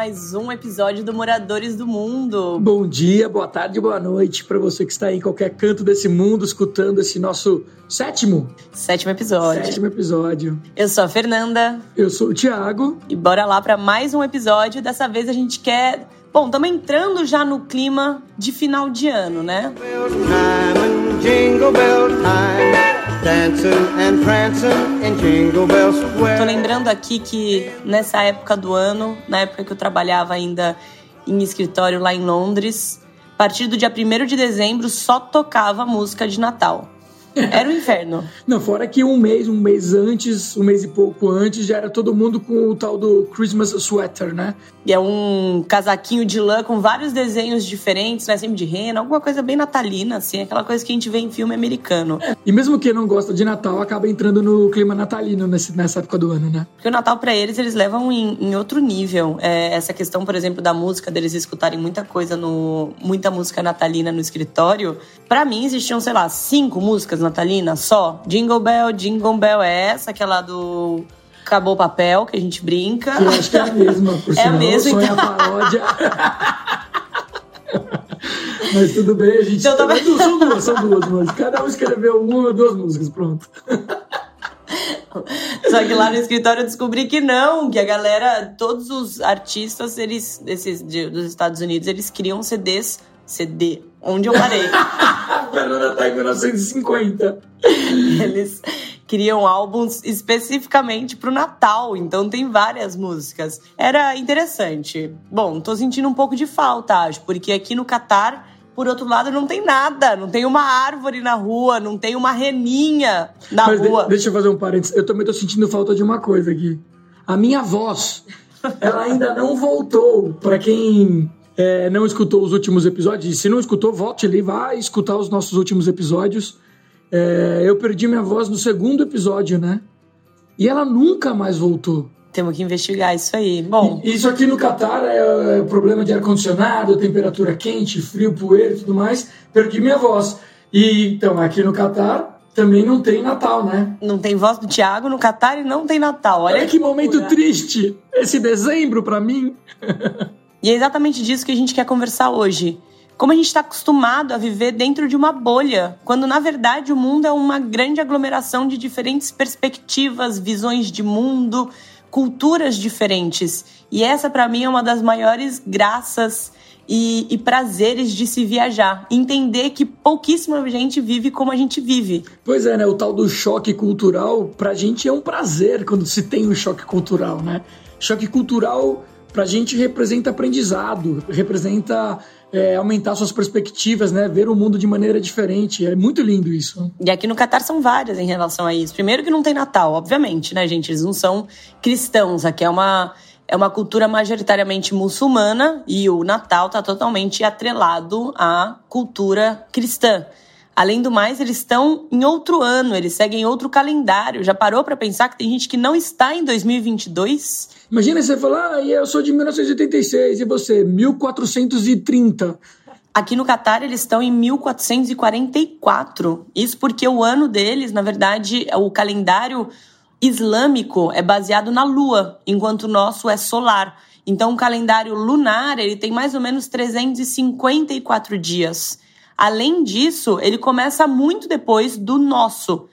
mais um episódio do Moradores do Mundo. Bom dia, boa tarde, boa noite para você que está em qualquer canto desse mundo escutando esse nosso sétimo, sétimo episódio. Sétimo episódio. Eu sou a Fernanda. Eu sou o Thiago. E bora lá para mais um episódio. Dessa vez a gente quer Bom, estamos entrando já no clima de final de ano, né? Tô lembrando aqui que nessa época do ano, na época que eu trabalhava ainda em escritório lá em Londres, a partir do dia 1 de dezembro só tocava música de Natal. Era o inferno. Não, fora que um mês, um mês antes, um mês e pouco antes, já era todo mundo com o tal do Christmas sweater, né? E é um casaquinho de lã com vários desenhos diferentes, né? Sempre de rena, alguma coisa bem natalina, assim, aquela coisa que a gente vê em filme americano. É. E mesmo quem não gosta de Natal, acaba entrando no clima natalino nesse, nessa época do ano, né? Porque o Natal, para eles, eles levam em, em outro nível. É, essa questão, por exemplo, da música, deles escutarem muita coisa no. muita música natalina no escritório. para mim, existiam, sei lá, cinco músicas natalinas só. Jingle Bell, Jingle Bell é essa, aquela do acabou o papel, que a gente brinca. Que eu acho que é a mesma, por É a mesma, então. a paródia. Mas tudo bem, a gente. Então, tá... São duas, são duas músicas. Cada um escreveu uma ou duas músicas, pronto. Só que lá no escritório eu descobri que não, que a galera, todos os artistas, eles, esses de, dos Estados Unidos, eles criam CDs. CD, onde eu parei. a Fernanda tá em 1950. Eles criam álbuns especificamente pro Natal, então tem várias músicas. Era interessante. Bom, tô sentindo um pouco de falta, acho, porque aqui no Catar por outro lado, não tem nada. Não tem uma árvore na rua, não tem uma reninha na Mas rua. De, deixa eu fazer um parênteses. Eu também tô sentindo falta de uma coisa aqui. A minha voz, ela ainda não voltou. Para quem é, não escutou os últimos episódios, se não escutou, volte ali, vá escutar os nossos últimos episódios. É, eu perdi minha voz no segundo episódio, né? E ela nunca mais voltou. Temos que investigar isso aí. Bom. Isso aqui no Catar é, é problema de ar-condicionado, temperatura quente, frio, poeira e tudo mais. Perdi minha voz. E então, aqui no Catar também não tem Natal, né? Não tem voz do Thiago no Catar e não tem Natal. Olha, Olha que, que momento triste esse dezembro para mim. e é exatamente disso que a gente quer conversar hoje como a gente está acostumado a viver dentro de uma bolha, quando na verdade o mundo é uma grande aglomeração de diferentes perspectivas, visões de mundo, culturas diferentes. E essa, para mim, é uma das maiores graças e, e, prazeres de se viajar. Entender que pouquíssima gente vive como a gente vive. Pois é, né? O tal do choque cultural, pra gente é um prazer quando se tem um choque cultural, né? Choque cultural, pra gente, representa aprendizado, representa é, aumentar suas perspectivas, né? Ver o mundo de maneira diferente. É muito lindo isso. E aqui no Catar são várias em relação a isso. Primeiro que não tem Natal, obviamente, né, gente? Eles não são cristãos. Aqui é uma é uma cultura majoritariamente muçulmana e o Natal está totalmente atrelado à cultura cristã. Além do mais, eles estão em outro ano, eles seguem outro calendário. Já parou para pensar que tem gente que não está em 2022? Imagina você falar, ah, eu sou de 1986 e você, 1430. Aqui no Catar eles estão em 1444. Isso porque o ano deles, na verdade, o calendário islâmico é baseado na lua, enquanto o nosso é solar. Então o calendário lunar, ele tem mais ou menos 354 dias. Além disso, ele começa muito depois do nosso.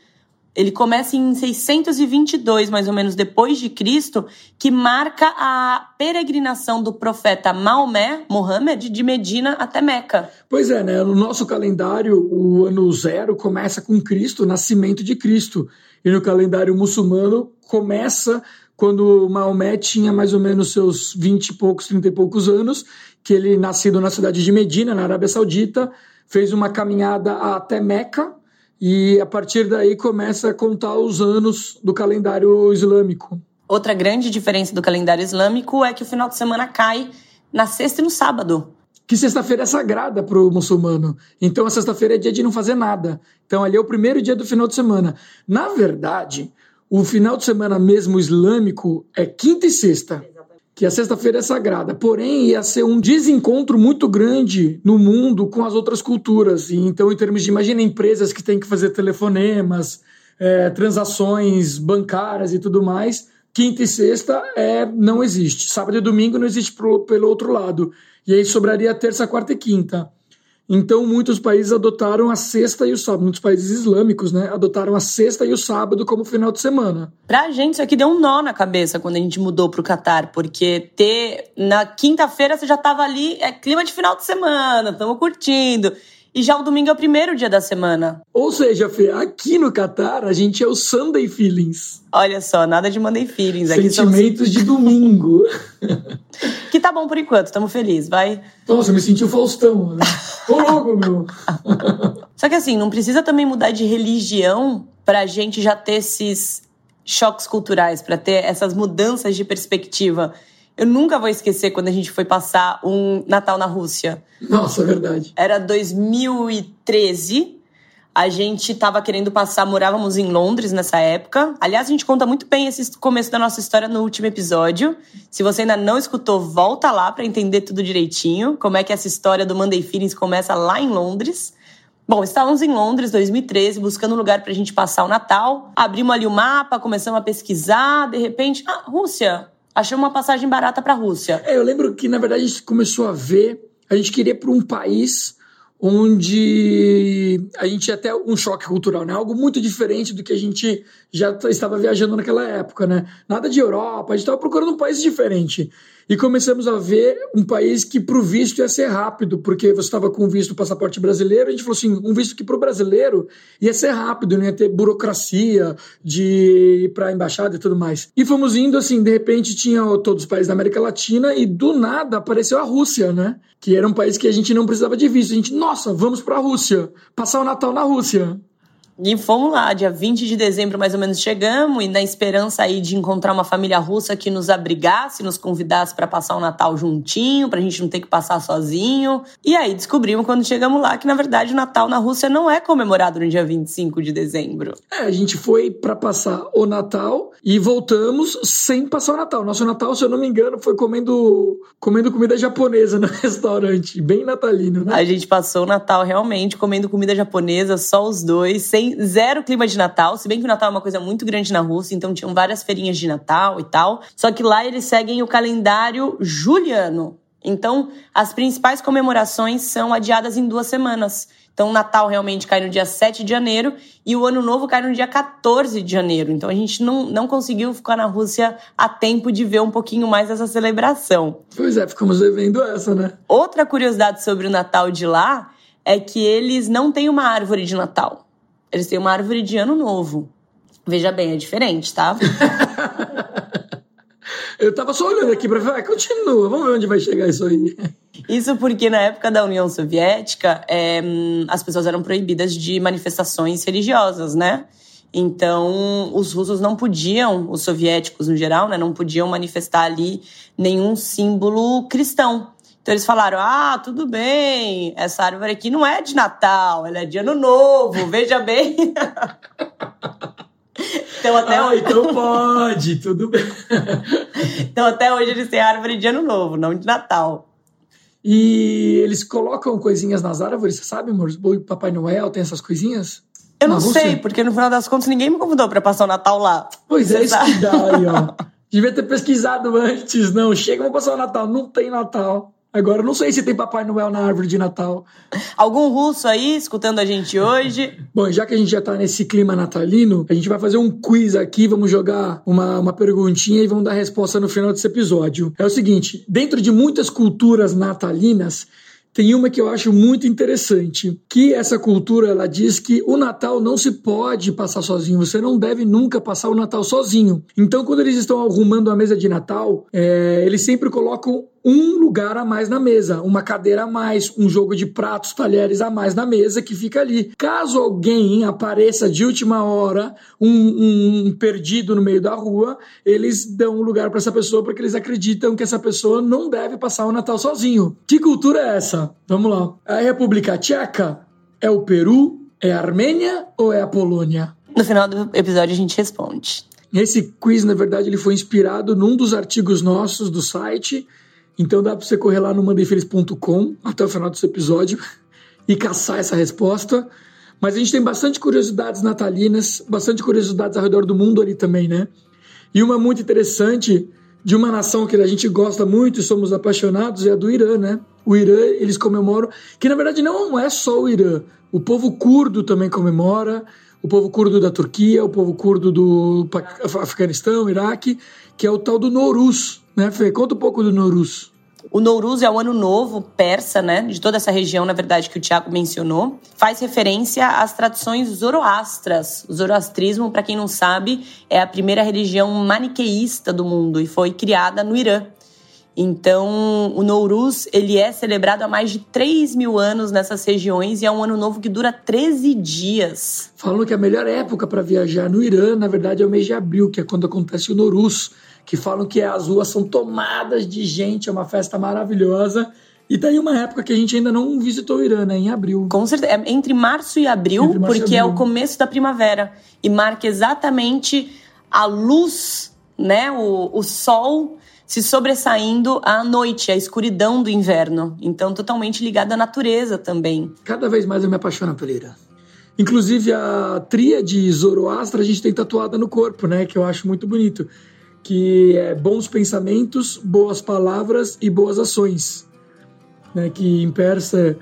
Ele começa em 622, mais ou menos depois de Cristo, que marca a peregrinação do profeta Maomé, Mohammed, de Medina até Meca. Pois é, né? No nosso calendário, o ano zero começa com Cristo, o nascimento de Cristo. E no calendário muçulmano começa quando Maomé tinha mais ou menos seus 20 e poucos, 30 e poucos anos, que ele nascido na cidade de Medina, na Arábia Saudita, fez uma caminhada até Meca e a partir daí começa a contar os anos do calendário islâmico. Outra grande diferença do calendário islâmico é que o final de semana cai na sexta e no sábado. Que sexta-feira é sagrada para o muçulmano. Então a sexta-feira é dia de não fazer nada. Então ali é o primeiro dia do final de semana. Na verdade, o final de semana mesmo islâmico é quinta e sexta que a sexta-feira é sagrada, porém ia ser um desencontro muito grande no mundo com as outras culturas. E então, em termos de, imagina empresas que têm que fazer telefonemas, é, transações bancárias e tudo mais, Quinta e sexta é, não existe. Sábado e domingo não existe pro, pelo outro lado. E aí sobraria terça, quarta e quinta. Então, muitos países adotaram a sexta e o sábado. Muitos países islâmicos, né? Adotaram a sexta e o sábado como final de semana. Pra gente, isso aqui deu um nó na cabeça quando a gente mudou pro Catar, porque ter. Na quinta-feira você já tava ali, é clima de final de semana, estamos curtindo. E já o domingo é o primeiro dia da semana. Ou seja, Fê, aqui no Catar a gente é o Sunday Feelings. Olha só, nada de Monday Feelings. Aqui Sentimentos somos... de domingo. que tá bom por enquanto, estamos felizes, vai. Nossa, eu me senti o Faustão, né? Ô louco, meu! Só que assim, não precisa também mudar de religião pra gente já ter esses choques culturais, para ter essas mudanças de perspectiva. Eu nunca vou esquecer quando a gente foi passar um Natal na Rússia. Nossa, é verdade. Era 2013. A gente estava querendo passar, morávamos em Londres nessa época. Aliás, a gente conta muito bem esse começo da nossa história no último episódio. Se você ainda não escutou, volta lá para entender tudo direitinho. Como é que essa história do Monday Feelings começa lá em Londres. Bom, estávamos em Londres, 2013, buscando um lugar para a gente passar o Natal. Abrimos ali o mapa, começamos a pesquisar. De repente, ah, Rússia, achei uma passagem barata para a Rússia. É, eu lembro que, na verdade, a gente começou a ver, a gente queria para um país onde a gente tinha até um choque cultural, né? Algo muito diferente do que a gente já estava viajando naquela época, né? Nada de Europa, a gente estava procurando um país diferente. E começamos a ver um país que, para o visto, ia ser rápido, porque você estava com visto passaporte brasileiro, a gente falou assim: um visto que para o brasileiro ia ser rápido, não ia ter burocracia de ir para a embaixada e tudo mais. E fomos indo assim, de repente tinha todos os países da América Latina e do nada apareceu a Rússia, né? Que era um país que a gente não precisava de visto. A gente, nossa, vamos para a Rússia, passar o Natal na Rússia. E fomos lá, dia 20 de dezembro mais ou menos chegamos, e na esperança aí de encontrar uma família russa que nos abrigasse, nos convidasse para passar o Natal juntinho, pra gente não ter que passar sozinho. E aí descobrimos quando chegamos lá que na verdade o Natal na Rússia não é comemorado no dia 25 de dezembro. É, a gente foi para passar o Natal e voltamos sem passar o Natal. Nosso Natal, se eu não me engano, foi comendo comendo comida japonesa no restaurante, bem natalino, né? A gente passou o Natal realmente comendo comida japonesa, só os dois, sem zero clima de Natal, se bem que o Natal é uma coisa muito grande na Rússia, então tinham várias feirinhas de Natal e tal. Só que lá eles seguem o calendário juliano. Então, as principais comemorações são adiadas em duas semanas. Então, o Natal realmente cai no dia 7 de janeiro e o Ano Novo cai no dia 14 de janeiro. Então, a gente não, não conseguiu ficar na Rússia a tempo de ver um pouquinho mais essa celebração. Pois é, ficamos devendo essa, né? Outra curiosidade sobre o Natal de lá é que eles não têm uma árvore de Natal. Eles têm uma árvore de ano novo. Veja bem, é diferente, tá? Eu tava só olhando aqui pra ver, continua, vamos ver onde vai chegar isso aí. Isso porque na época da União Soviética, é, as pessoas eram proibidas de manifestações religiosas, né? Então, os russos não podiam, os soviéticos no geral, né, não podiam manifestar ali nenhum símbolo cristão. Então eles falaram: ah, tudo bem, essa árvore aqui não é de Natal, ela é de Ano Novo, veja bem. então até ah, hoje. Então pode, tudo bem. então até hoje eles têm árvore de Ano Novo, não de Natal. E eles colocam coisinhas nas árvores, você sabe, amor? O Papai Noel tem essas coisinhas? Eu não sei, porque no final das contas ninguém me convidou para passar o Natal lá. Pois é, isso que dá aí, ó. Devia ter pesquisado antes, não. Chega, vamos passar o Natal. Não tem Natal. Agora, não sei se tem Papai Noel na árvore de Natal. Algum russo aí escutando a gente hoje? Bom, já que a gente já tá nesse clima natalino, a gente vai fazer um quiz aqui, vamos jogar uma, uma perguntinha e vamos dar resposta no final desse episódio. É o seguinte: dentro de muitas culturas natalinas, tem uma que eu acho muito interessante, que essa cultura ela diz que o Natal não se pode passar sozinho, você não deve nunca passar o Natal sozinho. Então, quando eles estão arrumando a mesa de Natal, é, eles sempre colocam um lugar a mais na mesa, uma cadeira a mais, um jogo de pratos, talheres a mais na mesa que fica ali. Caso alguém apareça de última hora, um, um perdido no meio da rua, eles dão um lugar para essa pessoa porque eles acreditam que essa pessoa não deve passar o Natal sozinho. Que cultura é essa? Vamos lá. A República Tcheca é o Peru, é a Armênia ou é a Polônia? No final do episódio a gente responde. Esse quiz, na verdade, ele foi inspirado num dos artigos nossos do site então dá para você correr lá no mandefeliz.com até o final desse episódio e caçar essa resposta. Mas a gente tem bastante curiosidades natalinas, bastante curiosidades ao redor do mundo ali também, né? E uma muito interessante de uma nação que a gente gosta muito e somos apaixonados é a do Irã, né? O Irã, eles comemoram, que na verdade não é só o Irã, o povo curdo também comemora, o povo curdo da Turquia, o povo curdo do Afeganistão, Iraque, que é o tal do Nowruz, né, Fê? Conta um pouco do Nowruz. O Nowruz é o ano novo persa, né, de toda essa região, na verdade, que o Tiago mencionou. Faz referência às tradições zoroastras. O zoroastrismo, para quem não sabe, é a primeira religião maniqueísta do mundo e foi criada no Irã. Então, o Nowruz, ele é celebrado há mais de 3 mil anos nessas regiões e é um ano novo que dura 13 dias. Falam que a melhor época para viajar no Irã, na verdade, é o mês de abril, que é quando acontece o Nowruz, que falam que as ruas são tomadas de gente, é uma festa maravilhosa. E tá aí uma época que a gente ainda não visitou o Irã, né? Em abril. Com certeza. É entre março e abril, março porque e abril. é o começo da primavera. E marca exatamente a luz, né? O, o sol se sobressaindo à noite, à escuridão do inverno. Então, totalmente ligado à natureza também. Cada vez mais eu me apaixono pelo Irã. Inclusive, a tríade Zoroastra a gente tem tatuada no corpo, né? Que eu acho muito bonito. Que é bons pensamentos, boas palavras e boas ações. Né? Que em persa é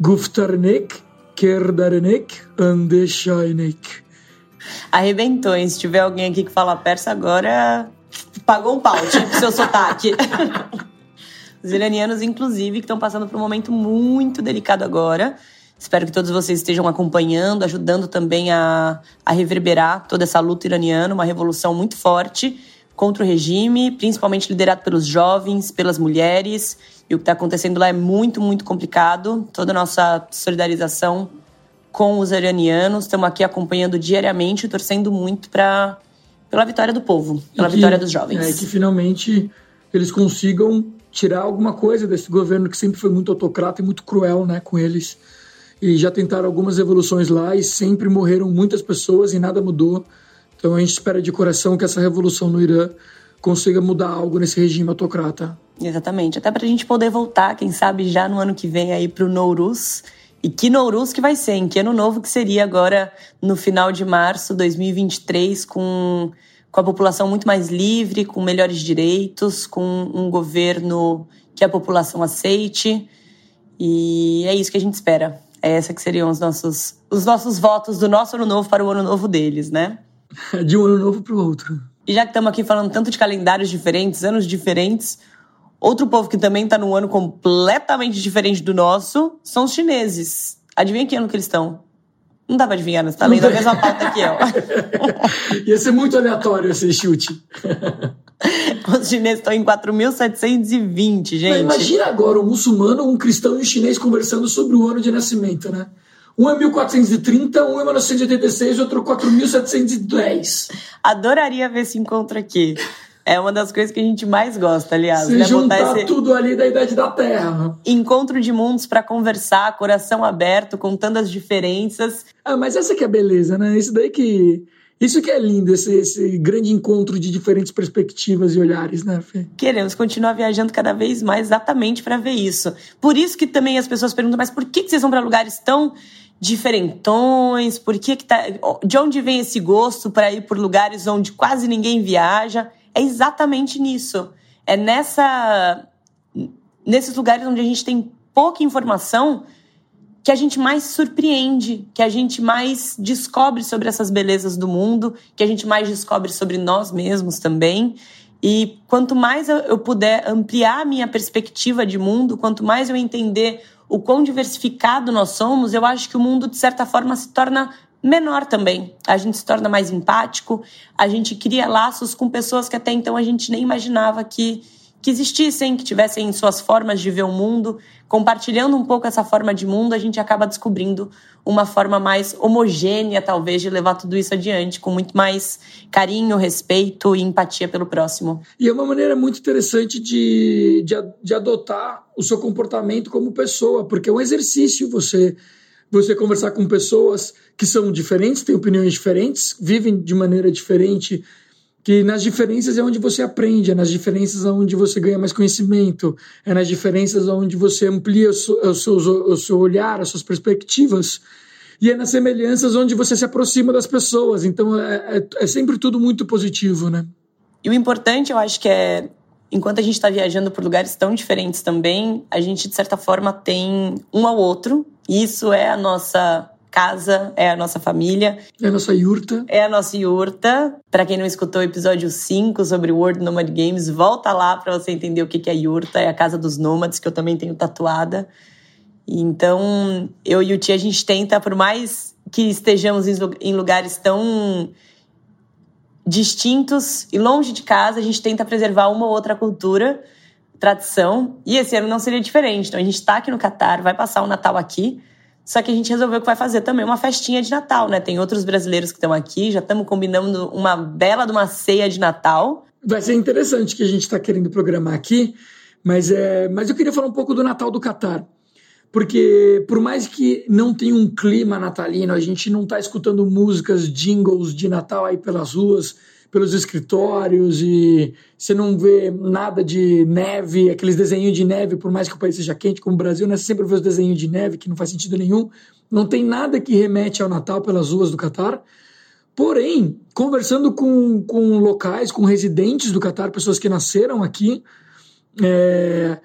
Guftarnek, Kerdarnek, Andeshainek. Arrebentou, hein? Se tiver alguém aqui que fala persa agora, Pagou um pau, tipo seu sotaque. Os iranianos, inclusive, que estão passando por um momento muito delicado agora. Espero que todos vocês estejam acompanhando, ajudando também a, a reverberar toda essa luta iraniana, uma revolução muito forte contra o regime, principalmente liderado pelos jovens, pelas mulheres. E o que está acontecendo lá é muito, muito complicado. Toda a nossa solidarização com os iranianos. Estamos aqui acompanhando diariamente, torcendo muito para pela vitória do povo, pela que, vitória dos jovens. É, que finalmente eles consigam tirar alguma coisa desse governo que sempre foi muito autocrata e muito cruel né, com eles. E já tentaram algumas revoluções lá e sempre morreram muitas pessoas e nada mudou. Então a gente espera de coração que essa revolução no Irã consiga mudar algo nesse regime autocrata. Exatamente. Até para a gente poder voltar, quem sabe já no ano que vem aí para o Nouruz. E que Nouruz que vai ser, em que ano novo que seria agora no final de março de 2023, com, com a população muito mais livre, com melhores direitos, com um governo que a população aceite. E é isso que a gente espera. É essa que seriam os nossos, os nossos votos do nosso ano novo para o ano novo deles, né? De um ano novo para o outro. E já que estamos aqui falando tanto de calendários diferentes, anos diferentes, Outro povo que também está num ano completamente diferente do nosso são os chineses. Adivinha que ano que eles estão? Não dá pra adivinhar? Você tá lendo a mesma pauta que eu. Ia ser muito aleatório esse chute. Os chineses estão em 4.720, gente. Mas imagina agora um muçulmano, um cristão e um chinês conversando sobre o ano de nascimento, né? Um é 1430, um é 1986, outro 4710. Adoraria ver esse encontro aqui. É uma das coisas que a gente mais gosta, aliás. Se né? juntar esse... tudo ali da Idade da Terra. Encontro de mundos para conversar, coração aberto, contando as diferenças. Ah, mas essa que é a beleza, né? Isso daí que... Isso que é lindo, esse, esse grande encontro de diferentes perspectivas e olhares, né, Fê? Queremos continuar viajando cada vez mais exatamente para ver isso. Por isso que também as pessoas perguntam, mas por que, que vocês vão para lugares tão diferentões? Por que, que tá... De onde vem esse gosto para ir por lugares onde quase ninguém viaja? é exatamente nisso. É nessa nesses lugares onde a gente tem pouca informação que a gente mais surpreende, que a gente mais descobre sobre essas belezas do mundo, que a gente mais descobre sobre nós mesmos também. E quanto mais eu puder ampliar a minha perspectiva de mundo, quanto mais eu entender o quão diversificado nós somos, eu acho que o mundo, de certa forma, se torna menor também. A gente se torna mais empático, a gente cria laços com pessoas que até então a gente nem imaginava que, que existissem, que tivessem suas formas de ver o mundo. Compartilhando um pouco essa forma de mundo, a gente acaba descobrindo uma forma mais homogênea, talvez, de levar tudo isso adiante, com muito mais carinho, respeito e empatia pelo próximo. E é uma maneira muito interessante de, de, de adotar o seu comportamento como pessoa, porque é um exercício você você conversar com pessoas que são diferentes, têm opiniões diferentes, vivem de maneira diferente, que nas diferenças é onde você aprende, é nas diferenças onde você ganha mais conhecimento, é nas diferenças onde você amplia o seu, o seu, olhar, as suas perspectivas, e é nas semelhanças onde você se aproxima das pessoas. Então é, é, é sempre tudo muito positivo, né? E o importante, eu acho que é, enquanto a gente está viajando por lugares tão diferentes também, a gente, de certa forma, tem um ao outro. E isso é a nossa casa, é a nossa família. É a nossa yurta. É a nossa yurta. Para quem não escutou o episódio 5 sobre World Nomad Games, volta lá para você entender o que é yurta. É a casa dos nômades, que eu também tenho tatuada. Então, eu e o Tia, a gente tenta, por mais que estejamos em lugares tão distintos e longe de casa, a gente tenta preservar uma ou outra cultura, tradição, e esse ano não seria diferente. Então a gente está aqui no Catar, vai passar o Natal aqui, só que a gente resolveu que vai fazer também uma festinha de Natal, né? Tem outros brasileiros que estão aqui, já estamos combinando uma bela de uma ceia de Natal. Vai ser interessante que a gente está querendo programar aqui, mas, é, mas eu queria falar um pouco do Natal do Catar porque por mais que não tenha um clima natalino, a gente não está escutando músicas, jingles de Natal aí pelas ruas, pelos escritórios e você não vê nada de neve, aqueles desenhos de neve, por mais que o país seja quente como o Brasil, né? Você sempre vê os desenhos de neve que não faz sentido nenhum. Não tem nada que remete ao Natal pelas ruas do Catar. Porém, conversando com, com locais, com residentes do Catar, pessoas que nasceram aqui, é,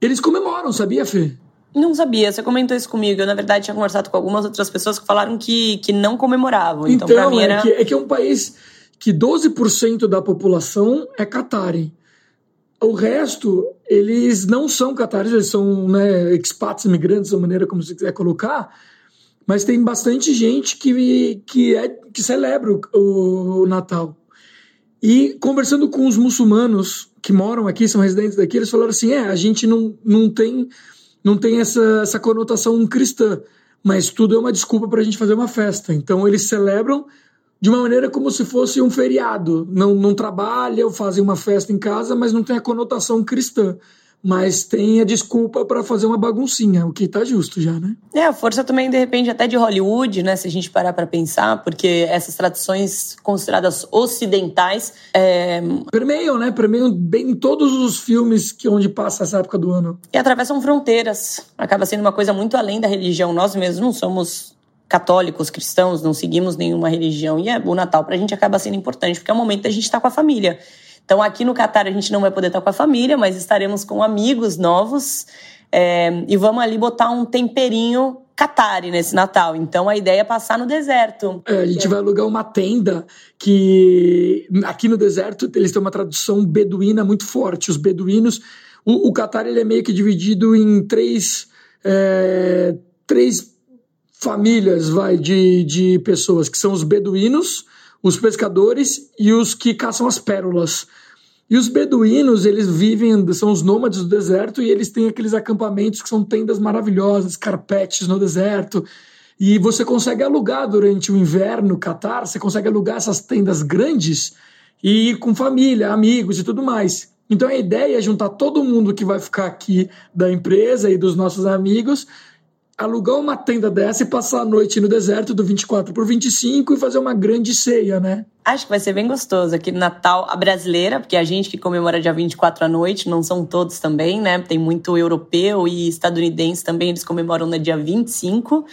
eles comemoram, sabia, Fê? Não sabia, você comentou isso comigo. Eu, na verdade, tinha conversado com algumas outras pessoas que falaram que, que não comemoravam. Então, então pra mim é era. É que, é que é um país que 12% da população é catari. O resto, eles não são catares, eles são né, expats, imigrantes, da maneira como você quiser colocar, mas tem bastante gente que, que, é, que celebra o, o Natal. E conversando com os muçulmanos que moram aqui, são residentes daqui, eles falaram assim: é, a gente não, não tem não tem essa, essa conotação cristã, mas tudo é uma desculpa para a gente fazer uma festa. Então eles celebram de uma maneira como se fosse um feriado. Não, não trabalham, fazem uma festa em casa, mas não tem a conotação cristã mas tem a desculpa para fazer uma baguncinha, o que tá justo já, né? É, a força também depende até de Hollywood, né? Se a gente parar para pensar, porque essas tradições consideradas ocidentais é... permeiam, né? Permeiam bem em todos os filmes que onde passa essa época do ano. E atravessam fronteiras. Acaba sendo uma coisa muito além da religião. Nós mesmos não somos católicos, cristãos, não seguimos nenhuma religião. E é, o Natal pra gente acaba sendo importante, porque é o momento da gente estar tá com a família. Então, aqui no Catar, a gente não vai poder estar com a família, mas estaremos com amigos novos. É, e vamos ali botar um temperinho Qatari nesse Natal. Então a ideia é passar no deserto. É, a gente vai alugar uma tenda que aqui no deserto eles têm uma tradução beduína muito forte. Os beduínos, o, o Qatar ele é meio que dividido em três, é, três famílias vai de, de pessoas que são os beduínos, os pescadores e os que caçam as pérolas. E os beduínos, eles vivem, são os nômades do deserto e eles têm aqueles acampamentos que são tendas maravilhosas, carpetes no deserto. E você consegue alugar durante o inverno, Catar, você consegue alugar essas tendas grandes e ir com família, amigos e tudo mais. Então a ideia é juntar todo mundo que vai ficar aqui da empresa e dos nossos amigos alugar uma tenda dessa e passar a noite no deserto do 24 por 25 e fazer uma grande ceia, né? Acho que vai ser bem gostoso aqui no Natal, a brasileira, porque a gente que comemora dia 24 à noite, não são todos também, né? Tem muito europeu e estadunidense também, eles comemoram no dia 25.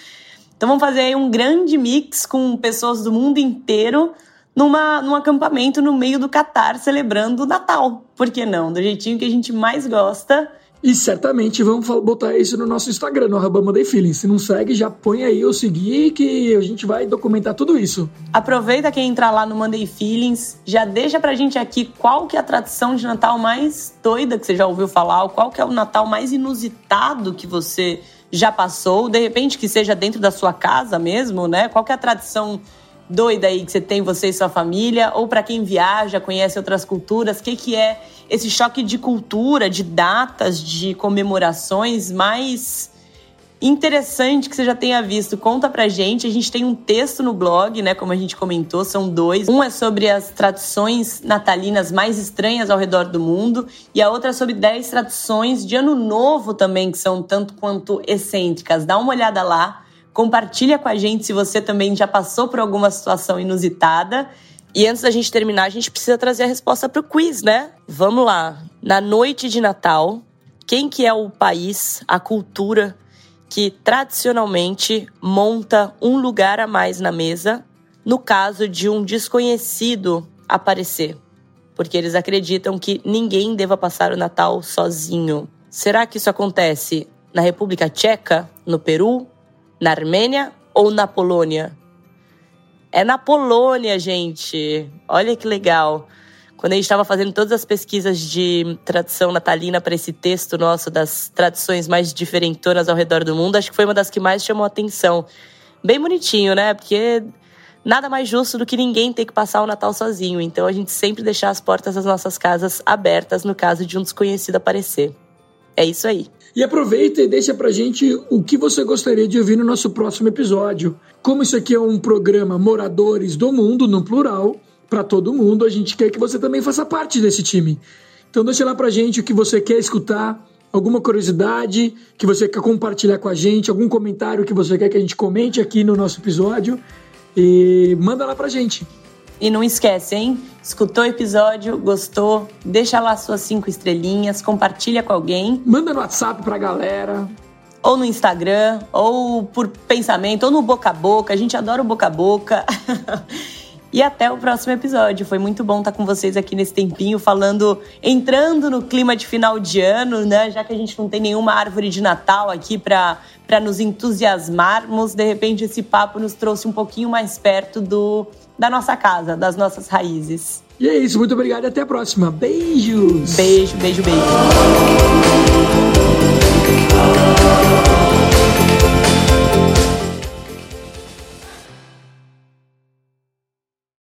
Então vamos fazer aí um grande mix com pessoas do mundo inteiro numa, num acampamento no meio do Catar celebrando o Natal. Por que não? Do jeitinho que a gente mais gosta e certamente vamos botar isso no nosso Instagram, no Feelings. Se não segue, já põe aí o seguir que a gente vai documentar tudo isso. Aproveita quem entrar lá no Monday Feelings, já deixa pra gente aqui qual que é a tradição de Natal mais doida que você já ouviu falar, ou qual que é o Natal mais inusitado que você já passou, de repente que seja dentro da sua casa mesmo, né? Qual que é a tradição doida aí que você tem, você e sua família, ou para quem viaja, conhece outras culturas, o que, que é esse choque de cultura, de datas, de comemorações mais interessante que você já tenha visto. Conta pra gente. A gente tem um texto no blog, né? Como a gente comentou, são dois. Um é sobre as tradições natalinas mais estranhas ao redor do mundo, e a outra é sobre 10 tradições de ano novo também, que são tanto quanto excêntricas. Dá uma olhada lá. Compartilha com a gente se você também já passou por alguma situação inusitada. E antes da gente terminar, a gente precisa trazer a resposta para o quiz, né? Vamos lá. Na noite de Natal, quem que é o país, a cultura que tradicionalmente monta um lugar a mais na mesa no caso de um desconhecido aparecer? porque eles acreditam que ninguém deva passar o Natal sozinho. Será que isso acontece na República Tcheca, no Peru, na Armênia ou na Polônia? É na Polônia, gente. Olha que legal. Quando a gente estava fazendo todas as pesquisas de tradução natalina para esse texto nosso das tradições mais diferentonas ao redor do mundo, acho que foi uma das que mais chamou atenção. Bem bonitinho, né? Porque nada mais justo do que ninguém ter que passar o Natal sozinho. Então a gente sempre deixar as portas das nossas casas abertas no caso de um desconhecido aparecer. É isso aí. E aproveita e deixa pra gente o que você gostaria de ouvir no nosso próximo episódio. Como isso aqui é um programa Moradores do Mundo, no plural, para todo mundo, a gente quer que você também faça parte desse time. Então deixa lá pra gente o que você quer escutar, alguma curiosidade que você quer compartilhar com a gente, algum comentário que você quer que a gente comente aqui no nosso episódio. E manda lá pra gente. E não esquece, hein? Escutou o episódio, gostou? Deixa lá suas cinco estrelinhas, compartilha com alguém. Manda no WhatsApp pra galera. Ou no Instagram, ou por pensamento, ou no boca a boca. A gente adora o boca a boca. E até o próximo episódio. Foi muito bom estar com vocês aqui nesse tempinho, falando, entrando no clima de final de ano, né? Já que a gente não tem nenhuma árvore de Natal aqui para nos entusiasmarmos, de repente esse papo nos trouxe um pouquinho mais perto do da nossa casa, das nossas raízes. E é isso, muito obrigado e até a próxima. Beijos! Beijo, beijo, beijo.